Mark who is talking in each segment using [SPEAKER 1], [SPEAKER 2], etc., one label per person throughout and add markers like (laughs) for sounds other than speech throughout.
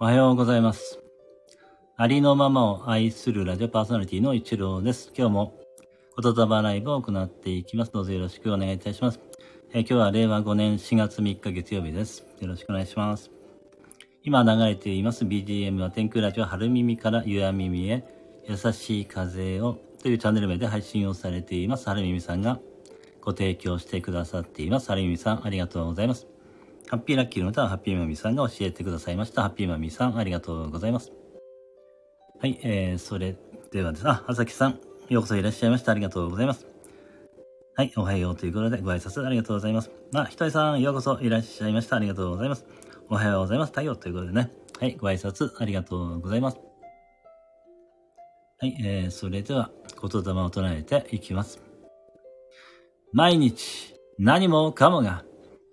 [SPEAKER 1] おはようございます。ありのままを愛するラジオパーソナリティの一郎です。今日も言霊ライブを行っていきます。どうぞよろしくお願いいたします。え今日は令和5年4月3日月曜日です。よろしくお願いします。今流れています BGM は天空ラジオ春耳から夕闇耳へ優しい風をというチャンネル名で配信をされています。春耳さんがご提供してくださっています。春耳さんありがとうございます。ハッピーラッキーの歌はハッピーマミさんが教えてくださいました。ハッピーマミさん、ありがとうございます。はい、えー、それではです。あ、あさきさん、ようこそいらっしゃいました。ありがとうございます。はい、おはようということでご挨拶ありがとうございます。あ、ひとりさん、ようこそいらっしゃいました。ありがとうございます。おはようございます。太陽ということでね。はい、ご挨拶ありがとうございます。はい、えー、それでは、言霊を唱えていきます。毎日、何もかもが、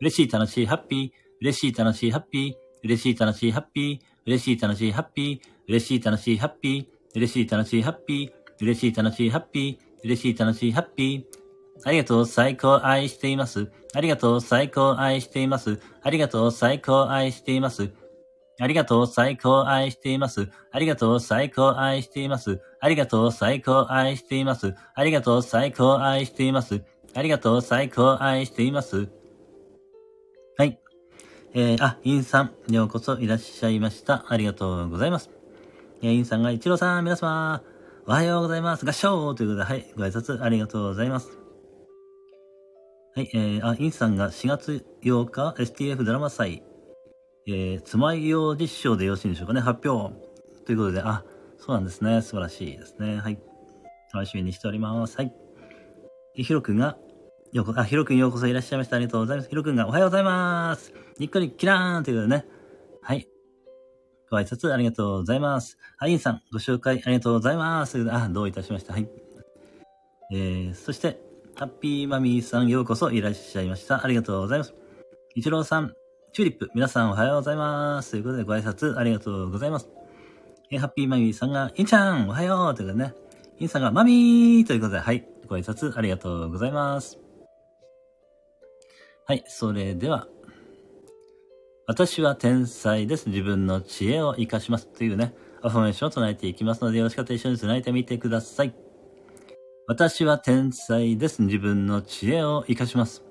[SPEAKER 1] 嬉しい、楽しい、ハッピー。嬉しい、楽しい、ハッピー。嬉しい、楽しい、ハッピー。嬉しい、楽しい、ハッピー。嬉しい、楽しい、ハッピー。嬉しい、楽しい、ハッピー。嬉しい、楽しい、ハッピー。嬉しい、楽しい、ハッピー。ありがとう、最高、愛しています。ありがとう、最高、愛しています。ありがとう、最高、愛しています。ありがとう、最高、愛しています。ありがとう、最高、愛しています。ありがとう、最高、愛しています。ありがとう、最高、愛しています。ありがとう、最高、愛しています。えー、あ、インさん、ようこそいらっしゃいました。ありがとうございます。えー、インさんが、一郎さん、皆様、おはようございます。合掌ということで、はい、ご挨拶ありがとうございます。はい、えー、あ、インさんが4月8日、STF ドラマ祭、えー、つまよう実証でよろしいんでしょうかね、発表。ということで、あ、そうなんですね。素晴らしいですね。はい。楽しみにしております。はい。ひろくんが、よこ、あ、ひろくんようこそいらっしゃいました。ありがとうございます。ひろくんがおはようございます。にっこりキラーンということでね。はい。ご挨拶ありがとうございます。あ、インさん、ご紹介ありがとうございます。あ、どういたしました。はい。えー、そして、ハッピーマミーさん、ようこそいらっしゃいました。ありがとうございます。イチローさん、チューリップ、皆さんおはようございます。ということで、ご挨拶ありがとうございます。えー、ハッピーマミーさんが、インちゃん、おはようということでね。インさんが、マミーということで、はい。ご挨拶ありがとうございます。はい、それでは、私は天才です。自分の知恵を活かします。というね、アファメーションを唱えていきますので、よろしかったら一緒に唱えてみてください。私は天才です。自分の知恵を活かします。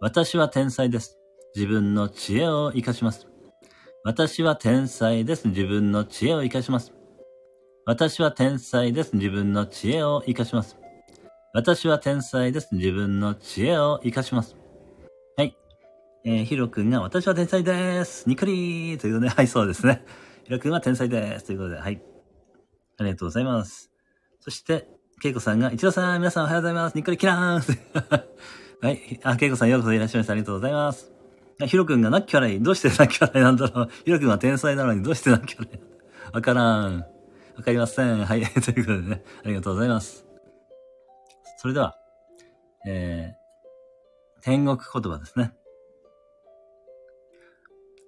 [SPEAKER 1] 私は天才です。自分の知恵を活かします。私は天才です。自分の知恵を活かします。私は天才です。自分の知恵を活かします。私は天才です。自分の知恵を活かします。えー、ヒロ君が、私は天才です。にっこりーということで、はい、そうですね。ヒロ君は天才です。ということで、はい。ありがとうございます。そして、ケイコさんが、一郎さん、皆さんおはようございます。にっこりキラーン (laughs) はい。あ、ケイコさんようこそいらっしゃいました。ありがとうございます。ヒロ君がナッキャライ。どうしてナッキャライなんだろう。ヒロ君は天才なのにどうしてナッキャライわからん。わかりません。はい。(laughs) ということでね、ありがとうございます。それでは、えー、天国言葉ですね。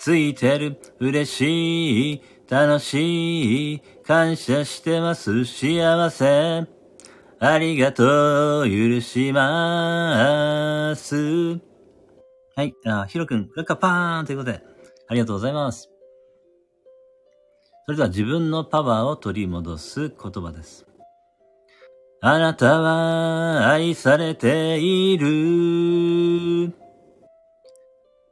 [SPEAKER 1] ついてる。嬉しい。楽しい。感謝してます。幸せ。ありがとう。許します。はい。あ、ヒロ君、ラッカパーンということで、ありがとうございます。それでは自分のパワーを取り戻す言葉です。あなたは愛されている。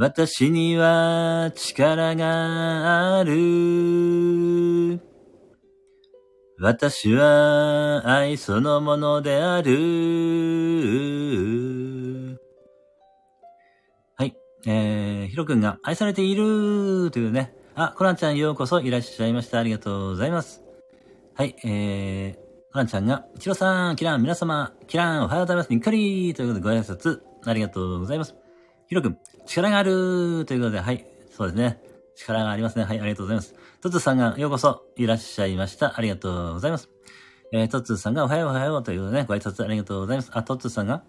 [SPEAKER 1] 私には力がある。私は愛そのものである。はい。えー、ヒロ君が愛されているというね。あ、コナンちゃんようこそいらっしゃいました。ありがとうございます。はい、えー、コナンちゃんが、イチロさん、キラン、皆様、キラン、おはようございます。にっかりということでご挨拶、ありがとうございます。ヒロ君、力があるということで、はい。そうですね。力がありますね。はい、ありがとうございます。トツさんがようこそいらっしゃいました。ありがとうございます。えー、トツさんがおはようおはようということでね、ご挨拶ありがとうございます。あ、トツさんが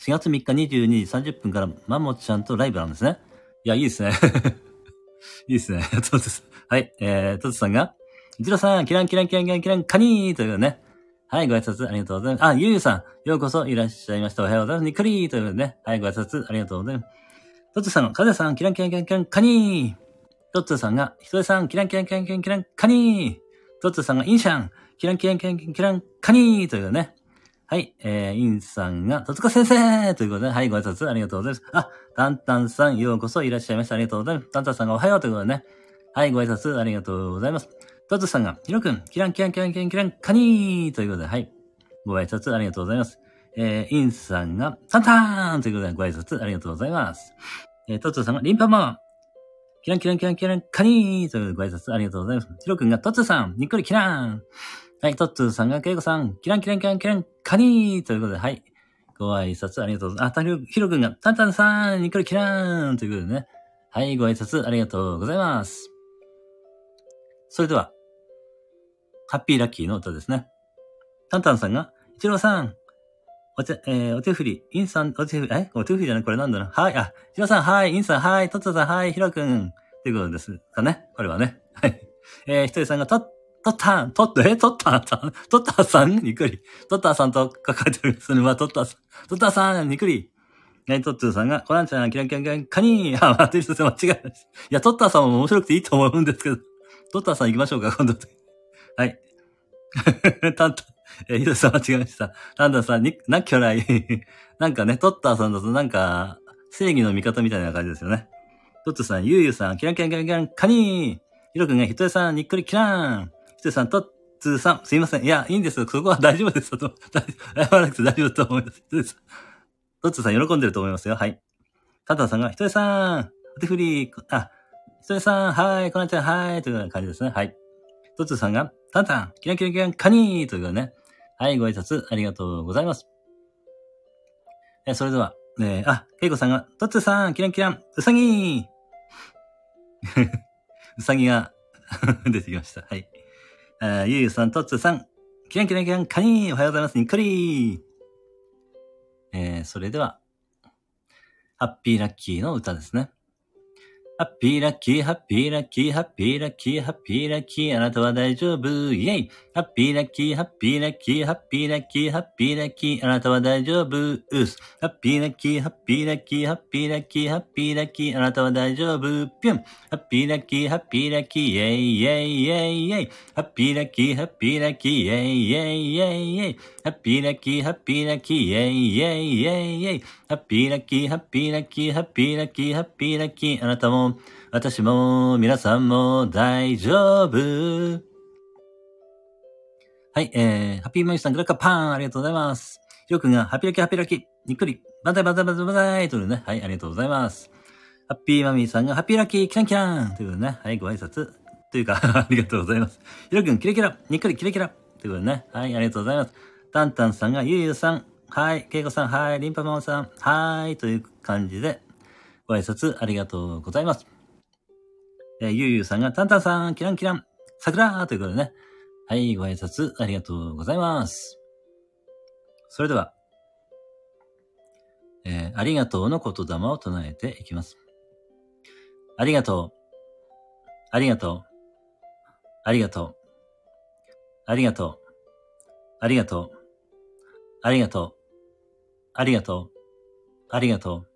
[SPEAKER 1] 4月3日22時30分からマモちゃんとライブなんですね。いや、いいですね。(laughs) いいですね。トツさん。はい、えー、トツさんが、イチロさん、キランキランキランキランキランカニーということでね。はい、ご挨拶ありがとうございます。あ、ゆうゆうさん、ようこそいらっしゃいました。おはようございます。にっくりーということでね。はい、ご挨拶ありがとうございます。トツさん、カゼさん、キランキランキランキラン、カニー。トツさんが、ヒトデさん、キランキランキランキランキラン、カニー。トツさんが、インシャン、キランキランキランキラン、カニーということでね。はい、えー、インさんが、トツカ先生ということで、はい、ご挨拶ありがとうございます。あ、タンタンさん、ようこそいらっしゃいました。ありがとうございます。タンタンさんがおはようということでね。はい、ご挨拶ありがとうございます。トッツさんが、ヒロ君、キランキランキランキランキラン、カニーということで、はい。ご挨拶ありがとうございます。えー、インさんが、タンタンということで、ご挨拶ありがとうございます。えー、トツさんが、リンパマン、キランキランキランキラン、カニーということでご挨拶ありがとうございます。ヒロ君が、トツさん、にっくりキラン。はい、トッツーさんが、ケイコさん、キランキランキランキラン、カニーということで、はい。ご挨拶ありがとうございます。あ、たヒロ君が、タンタンさん、にっくりキランということでね。はい、ご挨拶ありがとうございます。それでは、ハッピーラッキーの歌ですね。タンタンさんが、イチローさん、お手、えー、お手振り、インさん、お手振り、え？お手振りじゃないこれなんだろうはい、あ、イチローさん、はい、インさん、はい、トッツーさん、はい、ヒロ君、ということですかね。これはね。はい。えー、ひとりさんが、と、トッタン、トッ、え、トッタンさん？トッターさん？にくり。トッターさんと書かれてる。それはトッターさん。トッターさんにくり。ね、トッツーさんが、コナンちゃん、キランキランキラ、カニー。あ、待ってる人間違いない。いや、トッターさんも面白くていいと思うんですけど。トッターさん行きましょうか、今度。はい。(laughs) タンタン、え、ヒロさん間違えました。タンタンさん、に、な、キョライ。なんかね、トッターさんだとなんか、正義の味方みたいな感じですよね。トッツーさん、ユーユーさん、キランキランキランキラン、カニー。ヒロ君がヒトエさん、にっくりキラン。ヒトエさん、トッツーさん、すいません。いや、いいんですよ。そこは大丈夫です。(laughs) と、謝らなくて大丈夫だと思います。ヒトエさん。トッツーさん、喜んでると思いますよ。はい。タンタンさんが、ヒトエさん、お手振り、あ、ヒトエさん、はい、コナンちゃん、はい、という感じですね。はい。トッツーさんが、タンタン、キラキラキラン、カニーというね。はい、ご挨拶ありがとうございます。え、それでは、えー、あ、ケイコさんが、トッツーさん、キランキラン、うさぎーうさぎが (laughs) 出てきました。はい。あゆうゆうさん、トッツーさん、キランキランキラン、カニーおはようございます。にっこりーえー、それでは、ハッピーラッキーの歌ですね。ハッピーラッキー、ハッピーラッキー、ハッピーラッキー、ハッピーラッキー、あなたは大丈夫、イェイハッピーラッキー、ハッピーラッキー、ハッピーラッキー、ハッピーラッキー、あなたは大丈夫、うす。ハッピーラッキー、ハッピーラッキー、ハッピーラッキー、ハッピーラッキー、あなたは大丈夫、ぴゅん。ハッピーラッキー、ハッピーラッキー、イェイイェイイェイイェイ。ハッピーラッキー、ハッピーラッキー、イェイイェイイェイイェイ。ハッピーラッキー、ハッピーラッキー、イェイイェイイェイイェイ。ハッピーラッキー、ハッピーラッキー、ハッピーラッキー、ハッピーラッキー、あなたも、私も、皆さんも大丈夫。はい、えー、ハッピーマイさん、グラッカパン、ありがとうございます。ひろくんが、ハッピーラキ、ハッピーラキ、にっくり、バンザイバンザイバンザイバンザイというね、はい、ありがとうございます。ハッピーマミーさんが、ハッピーラッキー、キランキランということでね、はい、ご挨拶。というか (laughs) ありがとうございます。ひろくん、キラキラ、にっくり、キラキラ。ということでね、はい、ありがとうございます。タンタンさんが、ゆうゆうさん、はい、ケイコさん、はい、リンパマンさん、はい、という感じで、ご挨拶ありがとうございます。えー、ゆうゆうさんが、タンタンさん、キランキラン、桜ということでね。はい、ご挨拶ありがとうございます。それでは、えー、ありがとうの言霊を唱えていきます。ありがとう。ありがとう。ありがとう。ありがとう。ありがとう。ありがとう。ありがとう。ありがとう。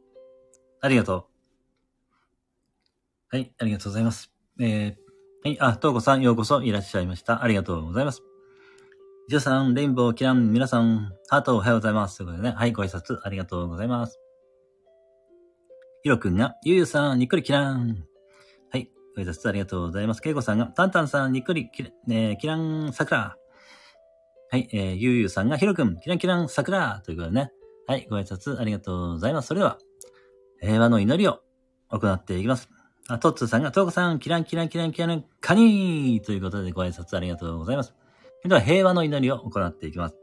[SPEAKER 1] ありがとう。はい、ありがとうございます。えー、はい、あ、とうこさん、ようこそいらっしゃいました。ありがとうございます。ジュさん、レインボー、キラン、皆さん、ハートおはようございます。ということでね、はい、ご挨拶ありがとうございます。ヒロくんが、ゆうゆうさん、にっくりキラン。はい、ご挨拶ありがとうございます。ケイコさんが、タンタンさん、にっくりキラ、ね、キラン、桜。はい、えー、ゆうゆうさんが、ひろくん、キランキラン、桜。ということでね、はい、ご挨拶ありがとうございます。それでは、平和の祈りを行っていきます。あ、トッツーさんが、トーコさん、キランキランキランキラン、カニーということでご挨拶ありがとうございます。では、平和の祈りを行っていきます。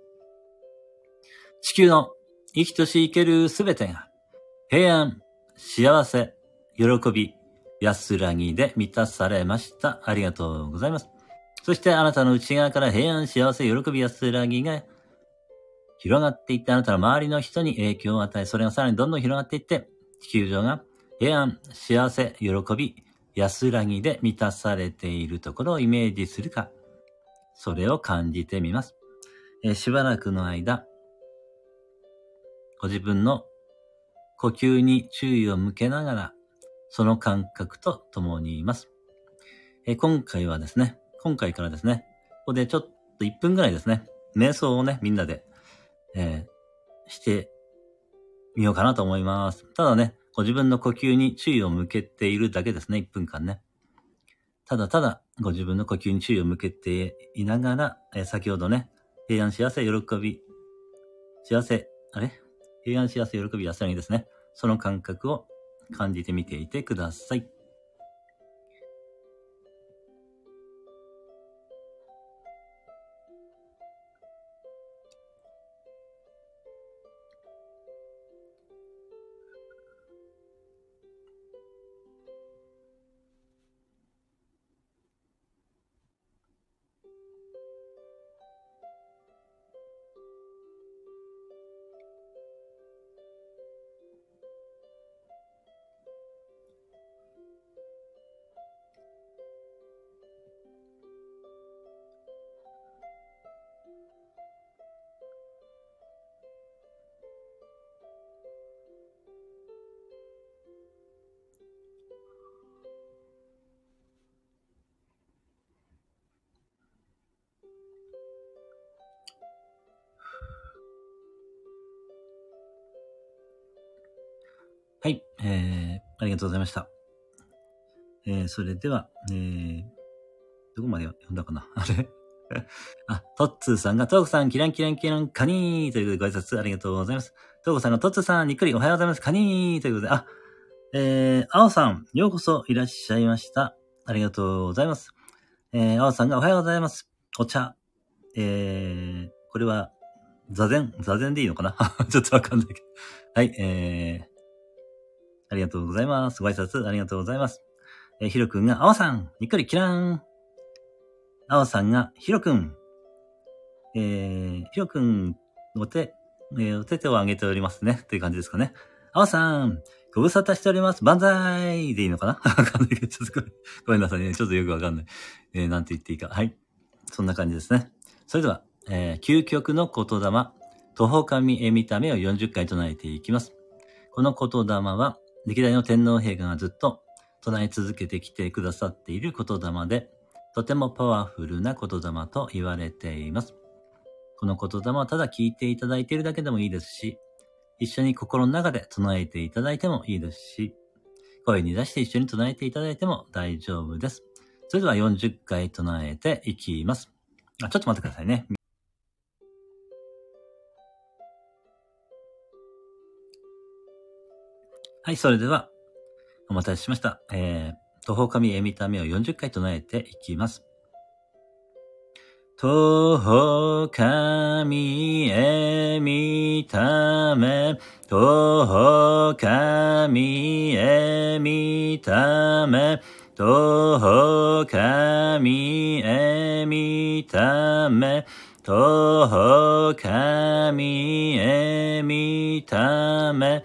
[SPEAKER 1] 地球の生きとし生けるすべてが、平安、幸せ、喜び、安らぎで満たされました。ありがとうございます。そしてあなたの内側から平安、幸せ、喜び、安らぎが広がっていってあなたの周りの人に影響を与え、それがさらにどんどん広がっていって、地球上が平安、幸せ、喜び、安らぎで満たされているところをイメージするか、それを感じてみます。え、しばらくの間、ご自分の呼吸に注意を向けながら、その感覚と共にいます。え、今回はですね、今回からですね、ここでちょっと1分ぐらいですね、瞑想をね、みんなで、えー、してみようかなと思います。ただね、ご自分の呼吸に注意を向けているだけですね、1分間ね。ただただご自分の呼吸に注意を向けていながら、え、先ほどね、平安幸せ、喜び、幸せ、あれ？平安幸せ、喜び、安らぎですね。その感覚を感じてみていてください。えー、ありがとうございました。えー、それでは、えー、どこまで読んだかな？(laughs) あれ？(laughs) あ、トッツーさんが、トークさん、キランキランキラン、カニーということでご挨拶ありがとうございます。トークさんが、トッツーさん、にっくりおはようございます、カニーということで、あ、えー、青さん、ようこそいらっしゃいました。ありがとうございます。えー、青さんが、おはようございます。お茶。えー、これは、座禅？座禅でいいのかな？(laughs) ちょっとわかんないけど。はい、えー、ありがとうございます。ご挨拶ありがとうございます。えー、ひろくんが、あわさん、にっくりキラーン。あわさんが、ひろくん。えー、ひろくん、お手、えー、お手手を挙げておりますね。という感じですかね。あわさん、ご無沙汰しております。万歳でいいのかな、(laughs) ちょっとごめんなさいね。ちょっとよくわかんない。えー、なんて言っていいか。はい。そんな感じですね。それでは、えー、究極の言霊、徒歩神へ見た目を40回唱えていきます。この言霊は、歴代の天皇陛下がずっと唱え続けてきてくださっている言霊で、とてもパワフルな言霊と言われています。この言霊はただ聞いていただいているだけでもいいですし、一緒に心の中で唱えていただいてもいいですし、声に出して一緒に唱えていただいても大丈夫です。それでは40回唱えていきます。あ、ちょっと待ってくださいね。はい、それでは、お待たせしました。えー、徒歩神絵見た目を40回唱えていきます。徒歩神へ見た目、徒歩神へ見た目、徒歩神へ見た目、徒歩神へ見た目、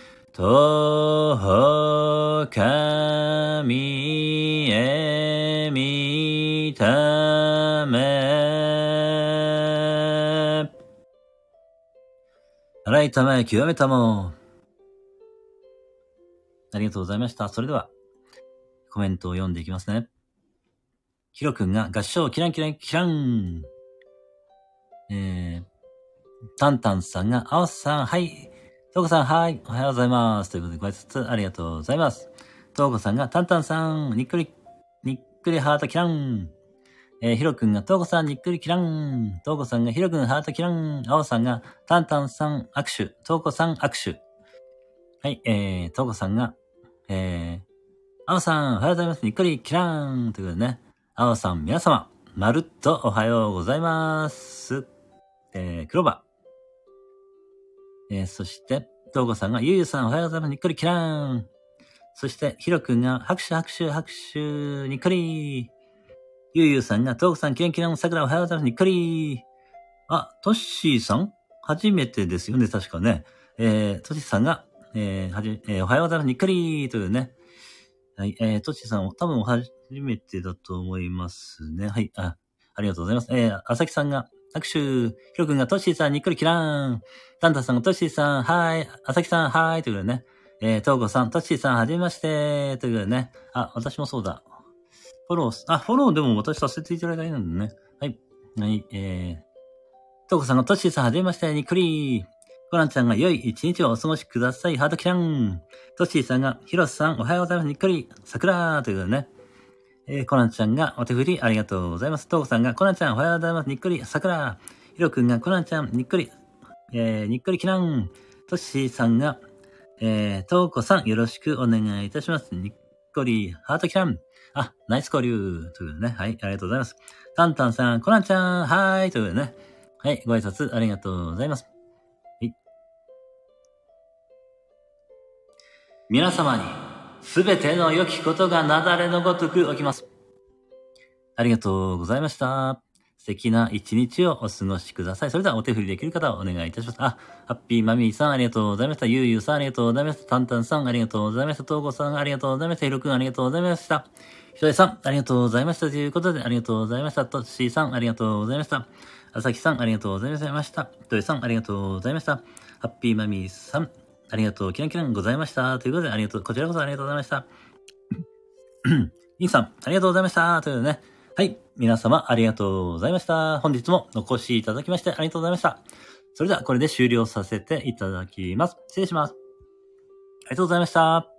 [SPEAKER 1] とほかみえみため。洗いたまえ、極めたも。ありがとうございました。それでは、コメントを読んでいきますね。ヒロくんが合唱キランキランキラン。えー、タンタンさんが、アオさん、はい。トウコさん、はい。おはようございます。ということで、ご挨拶ありがとうございます。トウコさんが、タンタンさん、にっくり、にっくりハートキラン。えー、ヒロくんが、トウコさん、にっくりキラン。トウコさんが、ヒロくん、ハートキラン。アオさんが、タンタンさん、握手。トウコさん、握手。はい、えー、トウコさんが、えー、アオさん、おはようございます。にっくりキラーンということでね。アオさん、皆様、まるっとおはようございます。えー、クローバー。えー、そして、トウコさんが、ゆうゆうさん、おはようございます。にっくりキラーン。そして、ヒロくんが、拍手、拍手、拍手、にっくり。ゆうゆうさんが、トウコさん、キランキラン、桜、おはようございます。にっくり。あ、トッシーさん？初めてですよね、確かね。えー、トッシーさんが、えー、はじ、えー、おはようございます。にっくりというね。はい、えー、トッシーさん、多分初めてだと思いますね。はい、あ、ありがとうございます。えー、あさきさんが、拍手。ひろくんが、トッシーさん、にっくりキラーン。タンタさんが、トッシーさん、はーい。あさきさん、はーい。ということでね。えー、トーコさん、トッシーさん、はじめまして。ということでね。あ、私もそうだ。フォロー、あ、フォローでも私させていただいたらいいのね。はい。はい、えー、トーコさんがトッシーさん、はじめまして。にっくり。コナンちゃんが良い一日をお過ごしください。ハートキャン。トッシーさんが、ヒロスさん、おはようございます。にっくり。桜ということでね。えー、コナンちゃんがお手振りありがとうございます。トーコさんが、コナンちゃんおはようございます。にっくり。桜。ヒロくんが、コナンちゃん、にっくり。えー、にっくりキラン。トッシーさんが、えー、トーコさん、よろしくお願いいたします。にっこり、ハートキラン。あ、ナイス交流。ということでね。はい、ありがとうございます。タンタンさん、コナンちゃん、はーい。ということでね。はい、ご挨拶ありがとうございます。はい。皆様に、すべての良きことがなだれのごとく起きます。ありがとうございました。素敵な一日をお過ごしください。それではお手振りできる方をお願いいたします。あ、ハッピーマミーさんありがとうございました。ゆうゆうさんありがとうございました。タンタンさんありがとうございました。トーゴさんありがとうございました。ひろくんありがとうございました。ひとえさんありがとうございました。ということでありがとうございました。トッシーさんありがとうございました。あさきさんありがとうございました。ひとえさんありがとうございました。ハッピーマミーさんありがとう、キラキランございました。ということでありがとう、こちらこそありがとうございました。インさんありがとうございました。ということでね。はい。皆様ありがとうございました。本日もお越しいただきましてありがとうございました。それではこれで終了させていただきます。失礼します。ありがとうございました。